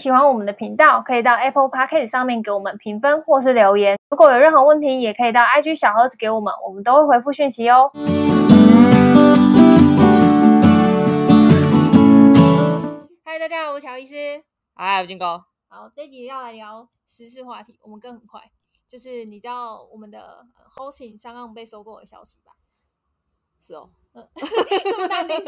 喜欢我们的频道，可以到 Apple Podcast 上面给我们评分或是留言。如果有任何问题，也可以到 IG 小盒子给我们，我们都会回复讯息哦。嗨，大家好，我是乔医师。嗨，我金哥。好，这一集要来聊时事话题，我们更很快，就是你知道我们的 Hosting 商岸被收购的消息吧？是哦。嗯，这么淡定是，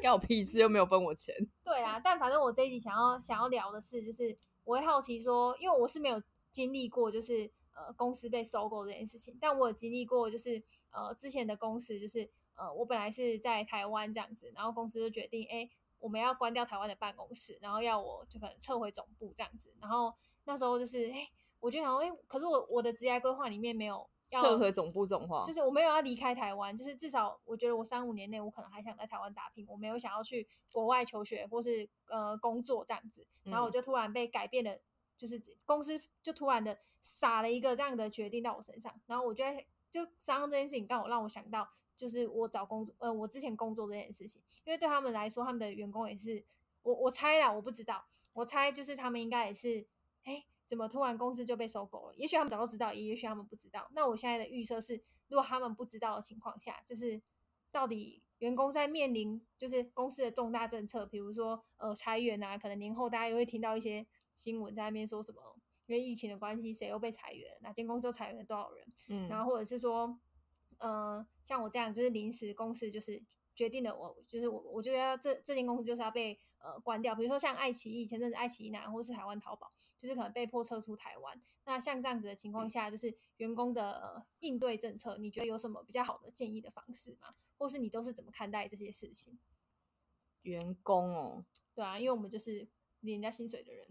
关我屁事，又没有分我钱。对啊，但反正我这一集想要想要聊的是，就是我会好奇说，因为我是没有经历过，就是呃公司被收购这件事情，但我有经历过，就是呃之前的公司，就是呃我本来是在台湾这样子，然后公司就决定，哎，我们要关掉台湾的办公室，然后要我就可能撤回总部这样子，然后那时候就是，哎，我就想说，哎，可是我我的职业规划里面没有。撤回总部这种话，就是我没有要离开台湾，就是至少我觉得我三五年内我可能还想在台湾打拼，我没有想要去国外求学或是呃工作这样子。然后我就突然被改变了，就是公司就突然的撒了一个这样的决定到我身上。然后我觉得就刚刚这件事情刚好让我想到，就是我找工作，呃，我之前工作这件事情，因为对他们来说，他们的员工也是我我猜啦，我不知道，我猜就是他们应该也是，哎。怎么突然公司就被收购了？也许他们早就知道，也也许他们不知道。那我现在的预设是，如果他们不知道的情况下，就是到底员工在面临就是公司的重大政策，比如说呃裁员啊，可能年后大家又会听到一些新闻在那边说什么，因为疫情的关系，谁又被裁员，哪间公司又裁员了多少人？嗯，然后或者是说，呃，像我这样就是临时公司就是。决定了我，我就是我，我觉得要这这间公司就是要被呃关掉。比如说像爱奇艺，前阵子爱奇艺男，或是台湾淘宝，就是可能被迫撤出台湾。那像这样子的情况下，就是员工的、呃、应对政策，你觉得有什么比较好的建议的方式吗？或是你都是怎么看待这些事情？员工哦，对啊，因为我们就是领人家薪水的人，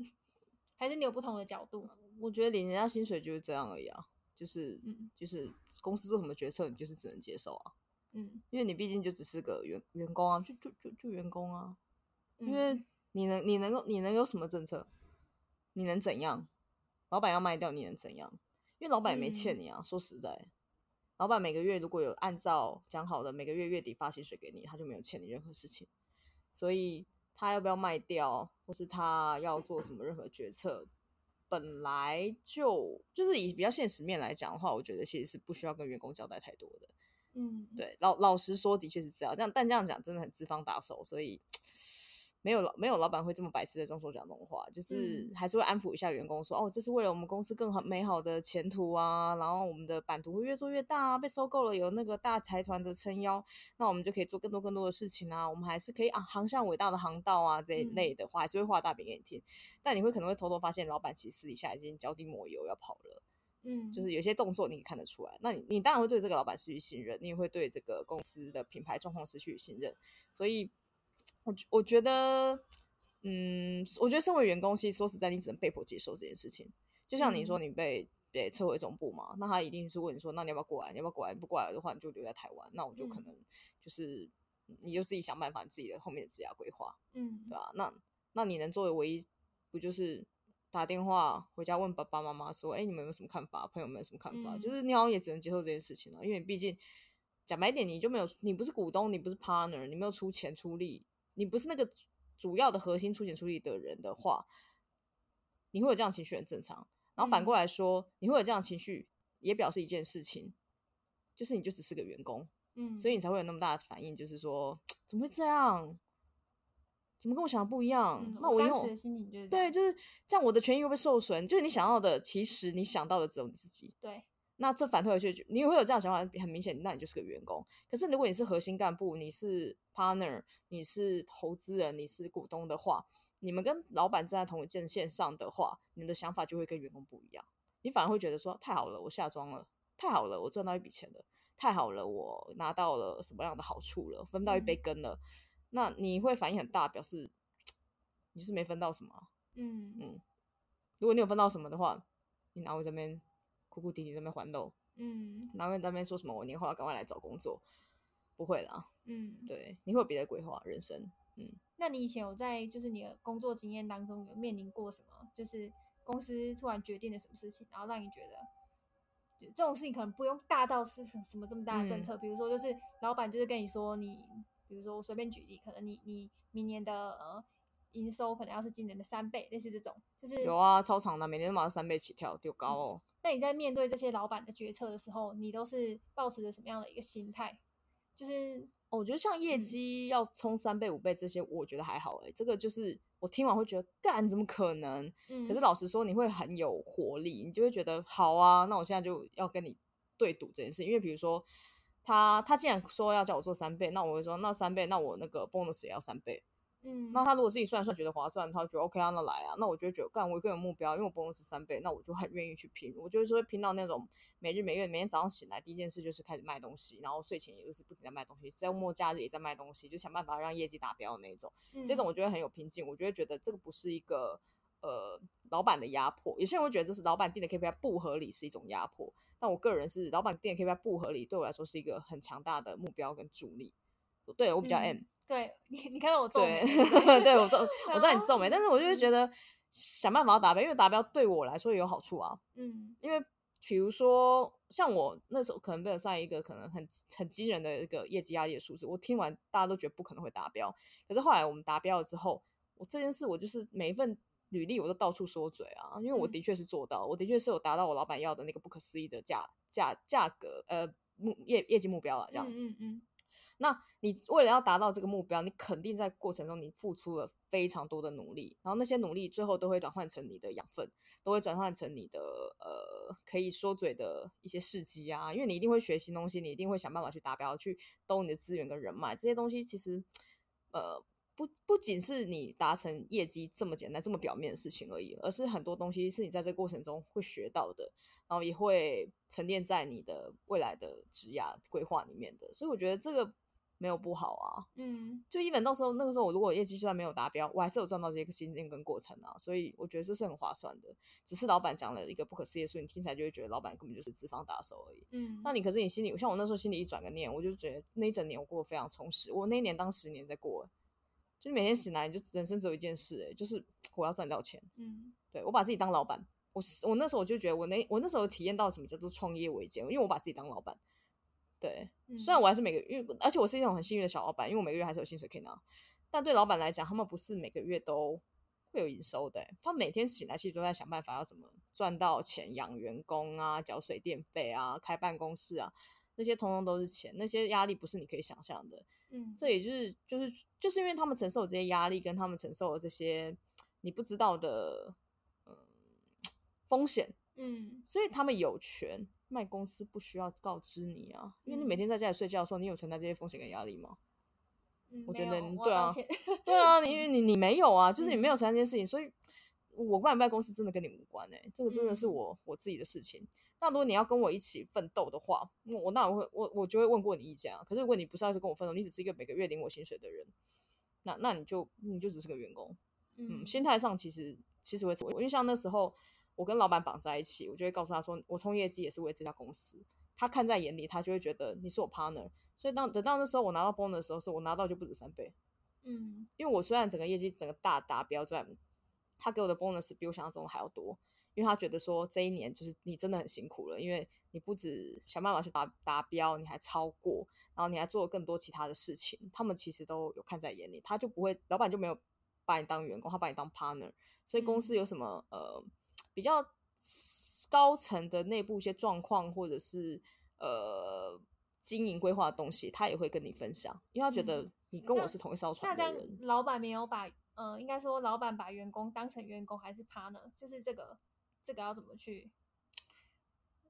还是你有不同的角度？我觉得领人家薪水就是这样而已啊，就是嗯，就是公司做什么决策，你就是只能接受啊。嗯，因为你毕竟就只是个员员工啊，就就就就员工啊。因为你能你能够你能有什么政策？你能怎样？老板要卖掉，你能怎样？因为老板也没欠你啊。说实在，老板每个月如果有按照讲好的每个月月底发薪水给你，他就没有欠你任何事情。所以他要不要卖掉，或是他要做什么任何决策，本来就就是以比较现实面来讲的话，我觉得其实是不需要跟员工交代太多的。嗯，对，老老实说，的确是这样。这样，但这样讲真的很资方打手，所以 没有老没有老板会这么白痴的动手讲这种话，就是还是会安抚一下员工说，说哦，这是为了我们公司更好美好的前途啊，然后我们的版图会越做越大啊，被收购了有那个大财团的撑腰，那我们就可以做更多更多的事情啊，我们还是可以啊航向伟大的航道啊这一类的话，还是会画大饼给你听。但你会可能会偷偷发现，老板其实私底下已经脚底抹油要跑了。嗯，就是有些动作你看得出来，那你你当然会对这个老板失去信任，你也会对这个公司的品牌状况失去信任，所以，我我觉得，嗯，我觉得身为员工，其实说实在，你只能被迫接受这件事情。就像你说，你被被撤回总部嘛，那他一定是问你说，那你要不要过来？你要不要过来？不过来的话，你就留在台湾。那我就可能就是，你就自己想办法，你自己的后面的职业规划，嗯，对吧？那那你能做的唯一，不就是？打电话回家问爸爸妈妈说：“哎、欸，你们有没有什么看法？朋友们有什么看法？”嗯、就是你好像也只能接受这件事情了，因为毕竟讲白点，你就没有，你不是股东，你不是 partner，你没有出钱出力，你不是那个主要的核心出钱出力的人的话，你会有这样情绪很正常。然后反过来说，嗯、你会有这样情绪，也表示一件事情，就是你就只是个员工，嗯，所以你才会有那么大的反应，就是说怎么会这样？怎么跟我想的不一样？嗯、那我当时的心情就是对，就是这样，我的权益会被受损。就是你想要的，其实你想到的只有你自己。对，那这反推回去，你会有这样想法，很明显，那你就是个员工。可是如果你是核心干部，你是 partner，你是投资人，你是股东的话，你们跟老板站在同一阵线上的话，你们的想法就会跟员工不一样。你反而会觉得说，太好了，我下庄了，太好了，我赚到一笔钱了，太好了，我拿到了什么样的好处了，分到一杯羹了。嗯那你会反应很大，表示你是没分到什么。嗯嗯，如果你有分到什么的话，你哪会在那边哭哭啼啼在那边还漏？嗯，哪会在那边说什么我年后要赶快来找工作？不会啦。嗯，对，你会有别的规划人生。嗯，那你以前有在就是你的工作经验当中有面临过什么？就是公司突然决定了什么事情，然后让你觉得，这种事情可能不用大到是什么这么大的政策，嗯、比如说就是老板就是跟你说你。比如说，我随便举例，可能你你明年的呃营收可能要是今年的三倍，类似这种，就是有啊，超长的，每年都马上三倍起跳，丢高哦。那、嗯、你在面对这些老板的决策的时候，你都是保持着什么样的一个心态？就是。我觉得像业绩要冲三倍五倍这些，我觉得还好哎、欸。这个就是我听完会觉得，干怎么可能？嗯。可是老实说，你会很有活力，你就会觉得好啊。那我现在就要跟你对赌这件事，因为比如说他他既然说要叫我做三倍，那我会说那三倍，那我那个 bonus 也要三倍。嗯，那他如果自己算算觉得划算，他觉得 OK 啊，那来啊，那我就觉得干，我更有目标，因为我 bonus 三倍，那我就很愿意去拼。我就是说拼到那种每日每月每天早上醒来第一件事就是开始卖东西，然后睡前也就是不停在卖东西，周末假日也在卖东西，就想办法让业绩达标的那种。嗯、这种我觉得很有拼劲，我觉得觉得这个不是一个呃老板的压迫。有些人会觉得这是老板定的 KPI 不合理是一种压迫，但我个人是老板定的 KPI 不合理，对我来说是一个很强大的目标跟助力。对我比较 M。嗯对你，你看到我皱眉，对我皱，我知道你皱眉，但是我就会觉得想办法要达标，因为达标对我来说也有好处啊。嗯，因为比如说像我那时候可能被上一个可能很很惊人的一个业绩压力的数字，我听完大家都觉得不可能会达标，可是后来我们达标了之后，我这件事我就是每一份履历我都到处说嘴啊，因为我的确是做到，我的确是有达到我老板要的那个不可思议的价价价格呃目业业绩目标了，这样，嗯嗯。嗯。那你为了要达到这个目标，你肯定在过程中你付出了非常多的努力，然后那些努力最后都会转换成你的养分，都会转换成你的呃可以说嘴的一些事迹啊，因为你一定会学新东西，你一定会想办法去达标，去兜你的资源跟人脉，这些东西其实呃不不仅是你达成业绩这么简单这么表面的事情而已，而是很多东西是你在这个过程中会学到的，然后也会沉淀在你的未来的职涯规划里面的，所以我觉得这个。没有不好啊，嗯，就一本到时候那个时候我如果业绩就算没有达标，我还是有赚到这些经验跟过程啊，所以我觉得这是很划算的。只是老板讲了一个不可思议的数，你听起来就会觉得老板根本就是资方打手而已，嗯。那你可是你心里，像我那时候心里一转个念，我就觉得那一整年我过得非常充实。我那一年当十年在过，就每天醒来就人生只有一件事，哎，就是我要赚到钱，嗯，对，我把自己当老板，我我那时候我就觉得我那我那时候体验到什么叫做创业维艰，因为我把自己当老板。对，虽然我还是每个月，而且我是一种很幸运的小老板，因为我每个月还是有薪水可以拿。但对老板来讲，他们不是每个月都会有营收的，他们每天醒来其实都在想办法要怎么赚到钱养员工啊、缴水电费啊、开办公室啊，那些通通都是钱，那些压力不是你可以想象的。嗯，这也就是就是就是因为他们承受这些压力，跟他们承受了这些你不知道的嗯风险，嗯，所以他们有权。卖公司不需要告知你啊，因为你每天在家里睡觉的时候，你有承担这些风险跟压力吗？嗯、我觉得对啊，对啊，因为 你你没有啊，就是你没有承担这件事情，嗯、所以我卖不卖公司真的跟你无关哎、欸，这个真的是我、嗯、我自己的事情。那如果你要跟我一起奋斗的话，我那我会我我就会问过你意见啊。可是如果你不是要跟我奋斗，你只是一个每个月领我薪水的人，那那你就你就只是个员工，嗯，嗯心态上其实其实会，因为像那时候。我跟老板绑在一起，我就会告诉他说，我冲业绩也是为这家公司。他看在眼里，他就会觉得你是我 partner。所以当等到那时候我拿到 bonus 的时候，是我拿到就不止三倍。嗯，因为我虽然整个业绩整个大达标，赚他给我的 bonus 比我想象中的还要多，因为他觉得说这一年就是你真的很辛苦了，因为你不止想办法去达达标，你还超过，然后你还做了更多其他的事情。他们其实都有看在眼里，他就不会，老板就没有把你当员工，他把你当 partner。所以公司有什么、嗯、呃？比较高层的内部一些状况，或者是呃经营规划的东西，他也会跟你分享，因为他觉得你跟我是同一艘船的人。老板没有把，嗯、呃，应该说老板把员工当成员工还是 partner，就是这个这个要怎么去？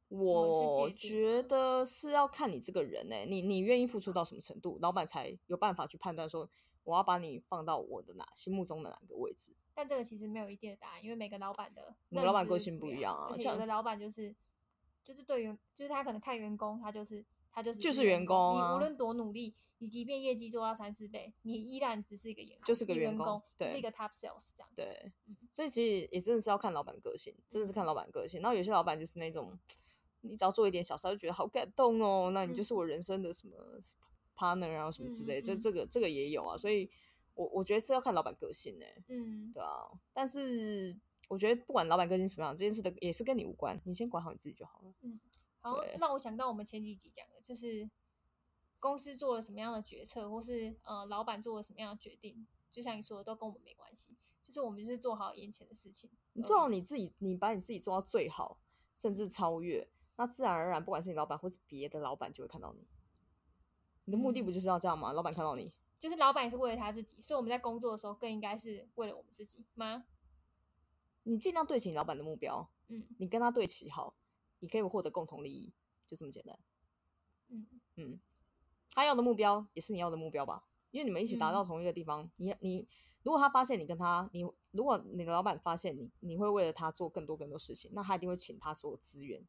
我觉得是要看你这个人呢、欸，你你愿意付出到什么程度，老板才有办法去判断说我要把你放到我的哪心目中的哪个位置。但这个其实没有一定的答案，因为每个老板的每个老板个性不一样啊。而且有的老板就是就是对员，就是他可能看员工，他就是他就是就是员工。你无论多努力，你即便业绩做到三四倍，你依然只是一个员工，就是个员工，对，是一个 top sales 这样子。对，所以其实也真的是要看老板个性，真的是看老板个性。然后有些老板就是那种，你只要做一点小事就觉得好感动哦，那你就是我人生的什么 partner 啊什么之类，这这个这个也有啊，所以。我我觉得是要看老板个性呢、欸，嗯，对啊，但是我觉得不管老板个性什么样，这件事的也是跟你无关，你先管好你自己就好了。嗯，好，让我想到我们前几集讲的，就是公司做了什么样的决策，或是呃老板做了什么样的决定，就像你说的，都跟我们没关系。就是我们就是做好眼前的事情，你做好你自己，你把你自己做到最好，甚至超越，那自然而然，不管是你老板或是别的老板，就会看到你。你的目的不就是要这样吗？嗯、老板看到你，就是老板也是为了他自己，所以我们在工作的时候更应该是为了我们自己吗？你尽量对齐你老板的目标，嗯，你跟他对齐好，你可以获得共同利益，就这么简单。嗯嗯，他要的目标也是你要的目标吧？因为你们一起达到同一个地方，嗯、你你。如果他发现你跟他，你如果你的老板发现你，你会为了他做更多更多事情，那他一定会请他所有资源，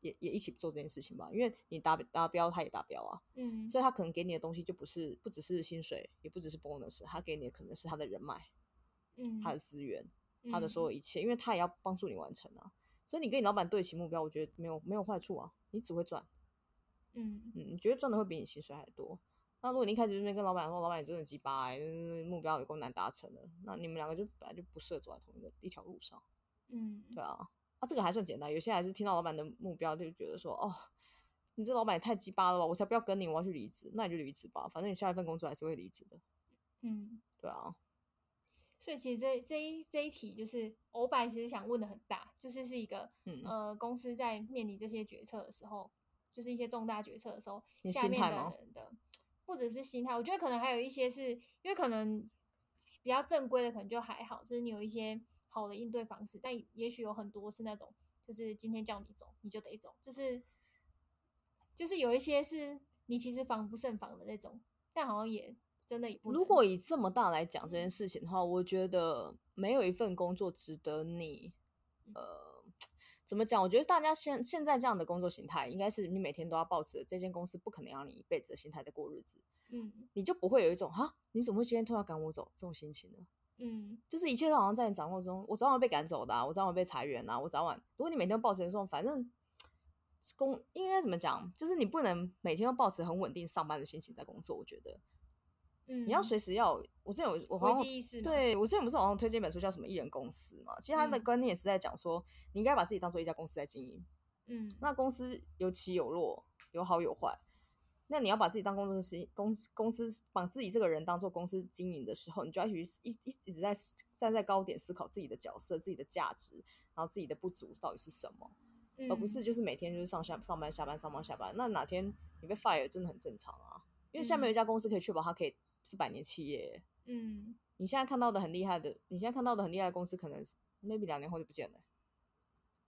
也也一起做这件事情吧。因为你达达标，他也达标啊。嗯，所以他可能给你的东西就不是不只是薪水，也不只是 bonus，他给你的可能是他的人脉，嗯，他的资源，他的所有一切，因为他也要帮助你完成啊。所以你跟你老板对齐目标，我觉得没有没有坏处啊，你只会赚。嗯嗯，你觉得赚的会比你薪水还多。那如果你一开始就没跟老板说，老板你真的鸡巴哎，就是目标有够难达成的，那你们两个就本来就不适合走在同一个一条路上。嗯，对啊，那、啊、这个还算简单。有些还是听到老板的目标就觉得说，哦，你这老板也太鸡巴了吧，我才不要跟你，我要去离职，那你就离职吧，反正你下一份工作还是会离职的。嗯，对啊。所以其实这这一这一题就是欧白其实想问的很大，就是是一个、嗯、呃公司在面临这些决策的时候，就是一些重大决策的时候，下面的人的不只是心态，我觉得可能还有一些是因为可能比较正规的，可能就还好，就是你有一些好的应对方式。但也许有很多是那种，就是今天叫你走，你就得走，就是就是有一些是你其实防不胜防的那种，但好像也真的不。如果以这么大来讲这件事情的话，我觉得没有一份工作值得你呃。怎么讲？我觉得大家现现在这样的工作形态，应该是你每天都要抱持这间公司不可能让你一辈子的心态在过日子。嗯，你就不会有一种哈，你怎么会今天突然赶我走这种心情呢？嗯，就是一切都好像在你掌握中，我早晚被赶走的啊，我早晚被裁员啊，我早晚。如果你每天都抱持这种，反正工应该怎么讲？就是你不能每天都抱持很稳定上班的心情在工作。我觉得。嗯、你要随时要，我之前有我好像对我之前不是好像推荐一本书叫什么《艺人公司》嘛？其实他的观念也是在讲说，你应该把自己当做一家公司在经营。嗯，那公司有起有落，有好有坏。那你要把自己当工作室公公司，把自己这个人当做公司经营的时候，你就要去一一一直在站在高点思考自己的角色、自己的价值，然后自己的不足到底是什么，嗯、而不是就是每天就是上下上班下班上班下班。那哪天你被 fire 真的很正常啊，因为下面有一家公司可以确保它可以。是百年企业，嗯，你现在看到的很厉害的，你现在看到的很厉害的公司，可能 maybe 两年后就不见了。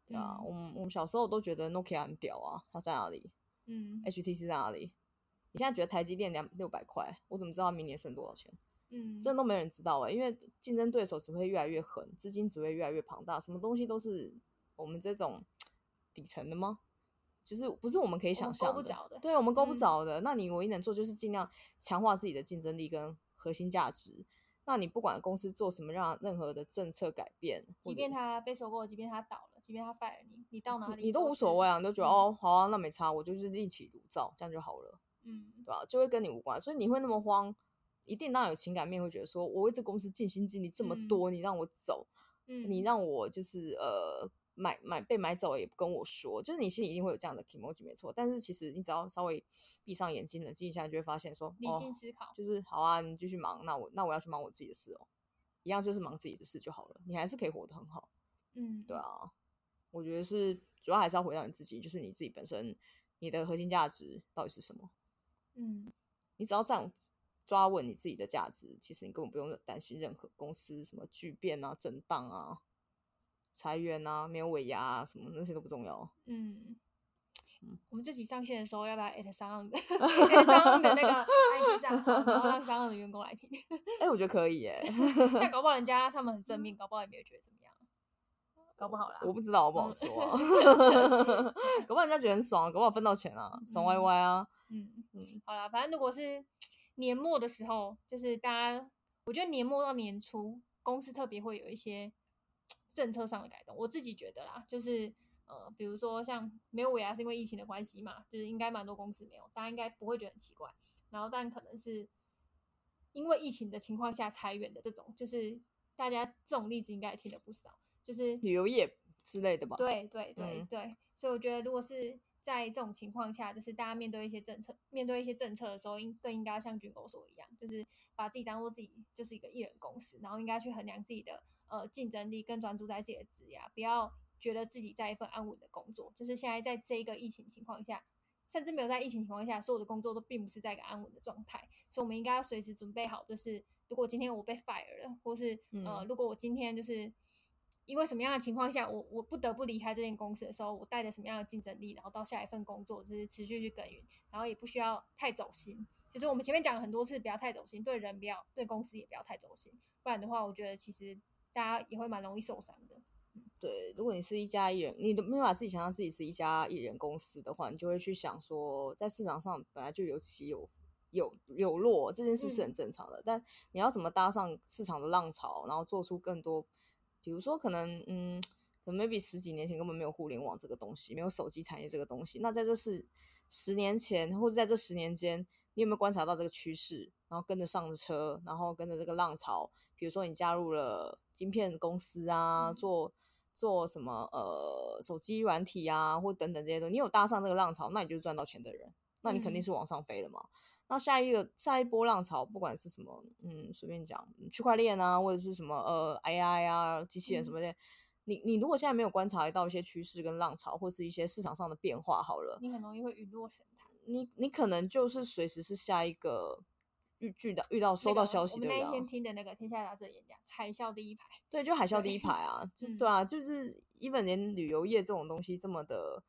对啊，嗯、我们我们小时候都觉得 Nokia 很屌啊，它在哪里？嗯，HTC 在哪里？你现在觉得台积电两六百块，我怎么知道明年剩多少钱？嗯，这都没人知道哎、欸，因为竞争对手只会越来越狠，资金只会越来越庞大，什么东西都是我们这种 底层的吗？就是不是我们可以想象的，的对我们够不着的。嗯、那你唯一能做就是尽量强化自己的竞争力跟核心价值。那你不管公司做什么，让任何的政策改变，即便他被收购，即便他倒了，即便他 fire 你，你到哪里你，都无所谓啊，你都觉得、嗯、哦，好啊，那没差，我就是另起炉灶，这样就好了，嗯，对吧？就会跟你无关，所以你会那么慌，一定当然有情感面，会觉得说我为这公司尽心尽力这么多，嗯、你让我走，嗯，你让我就是呃。买买被买走了也不跟我说，就是你心里一定会有这样的 emoji 没错。但是其实你只要稍微闭上眼睛冷静一下，你就会发现说，理性思考、哦、就是好啊，你继续忙，那我那我要去忙我自己的事哦，一样就是忙自己的事就好了，你还是可以活得很好。嗯，对啊，我觉得是主要还是要回到你自己，就是你自己本身你的核心价值到底是什么？嗯，你只要这样抓稳你自己的价值，其实你根本不用担心任何公司什么巨变啊、震荡啊。裁员啊，没有尾牙啊，什么那些都不重要。嗯，嗯，我们这集上线的时候，要不要艾特商岸的艾特商岸的那个 ID 账号，然后让商岸的员工来听？哎、欸，我觉得可以耶。那搞不好人家他们很正面，搞不好也没有觉得怎么样。搞不好啦，我不知道，我不好说啊。搞不好人家觉得很爽，搞不好分到钱啊，爽歪歪啊。嗯嗯，嗯好啦，反正如果是年末的时候，就是大家，我觉得年末到年初，公司特别会有一些。政策上的改动，我自己觉得啦，就是呃，比如说像没有尾牙是因为疫情的关系嘛，就是应该蛮多公司没有，大家应该不会觉得很奇怪。然后，但可能是因为疫情的情况下裁员的这种，就是大家这种例子应该也听了不少，就是旅游业之类的吧。对对对对，嗯、所以我觉得如果是在这种情况下，就是大家面对一些政策，面对一些政策的时候，应更应该像军狗所一样，就是把自己当做自己就是一个艺人公司，然后应该去衡量自己的呃竞争力，更专注在自己的职业，不要觉得自己在一份安稳的工作。就是现在在这一个疫情情况下，甚至没有在疫情情况下，所有的工作都并不是在一个安稳的状态，所以我们应该要随时准备好，就是如果今天我被 fire 了，或是呃，如果我今天就是。因为什么样的情况下，我我不得不离开这间公司的时候，我带着什么样的竞争力，然后到下一份工作就是持续去耕耘，然后也不需要太走心。其实我们前面讲了很多次，不要太走心，对人不要，对公司也不要太走心，不然的话，我觉得其实大家也会蛮容易受伤的。对，如果你是一家艺人，你都没有把自己想象自己是一家艺人公司的话，你就会去想说，在市场上本来就有起有有有落，这件事是很正常的。嗯。但你要怎么搭上市场的浪潮，然后做出更多。比如说，可能嗯，可能 maybe 十几年前根本没有互联网这个东西，没有手机产业这个东西。那在这是十年前，或者在这十年间，你有没有观察到这个趋势，然后跟着上车，然后跟着这个浪潮？比如说，你加入了晶片公司啊，做做什么呃手机软体啊，或等等这些东西，你有搭上这个浪潮，那你就是赚到钱的人，那你肯定是往上飞的嘛。嗯那下一个下一波浪潮，不管是什么，嗯，随便讲，区块链啊，或者是什么呃 AI 啊，机器人什么的，嗯、你你如果现在没有观察到一些趋势跟浪潮，或是一些市场上的变化，好了，你很容易会陨落神坛。你你可能就是随时是下一个遇遇到遇到收到消息的人。我们那一天听的那个天下杂志演讲，海啸第一排。对，就海啸第一排啊，就对啊，就是 even 连旅游业这种东西这么的。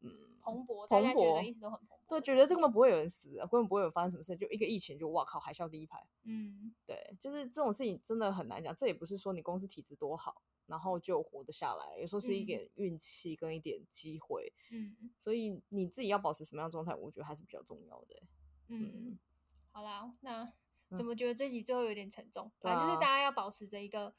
嗯，蓬勃，蓬勃，一直都很蓬勃。对，觉得这根本不会有人死，根本不会有发生什么事，就一个疫情就哇靠，海啸第一排。嗯，对，就是这种事情真的很难讲。这也不是说你公司体质多好，然后就活得下来，有时候是一点运气跟一点机会。嗯，所以你自己要保持什么样的状态，我觉得还是比较重要的。嗯，嗯好啦，那怎么觉得这集最后有点沉重？反正就是大家要保持着一个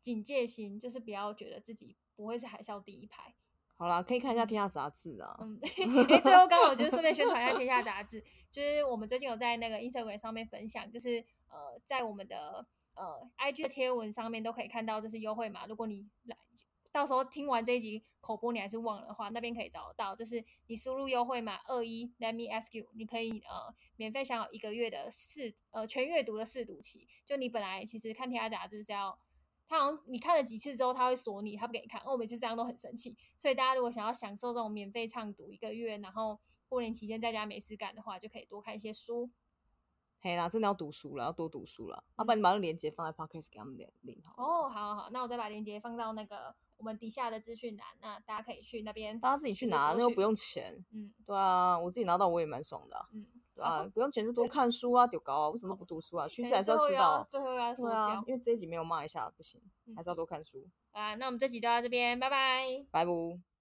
警戒心，就是不要觉得自己不会是海啸第一排。好啦，可以看一下《天下杂志》啊。嗯，哎，最后刚好就是顺便宣传一下《天下杂志》，就是我们最近有在那个 Instagram 上面分享，就是呃，在我们的呃 IG 的贴文上面都可以看到，就是优惠码。如果你来到时候听完这一集口播，你还是忘了的话，那边可以找得到，就是你输入优惠码二一，Let me ask you，你可以呃免费享有一个月的试呃全阅读的试读期。就你本来其实看《天下杂志》是要。他好像你看了几次之后，他会锁你，他不给你看。我每次这样都很生气。所以大家如果想要享受这种免费畅读一个月，然后过年期间在家没事干的话，就可以多看一些书。嘿啦，真的要读书了，要多读书了。要、嗯啊、不然你把那个链接放在 Podcast 给他们领好。哦，好好好，那我再把链接放到那个我们底下的资讯栏，那大家可以去那边。大家自己去拿，那又不用钱。嗯，对啊，我自己拿到我也蛮爽的、啊。嗯。啊，不用钱就多看书啊，丢高啊，为什么都不读书啊？趋势还是要知道。最后要说教，啊，因为这一集没有骂一下不行，还是要多看书。啊，那我们这集就到这边，拜拜。拜拜。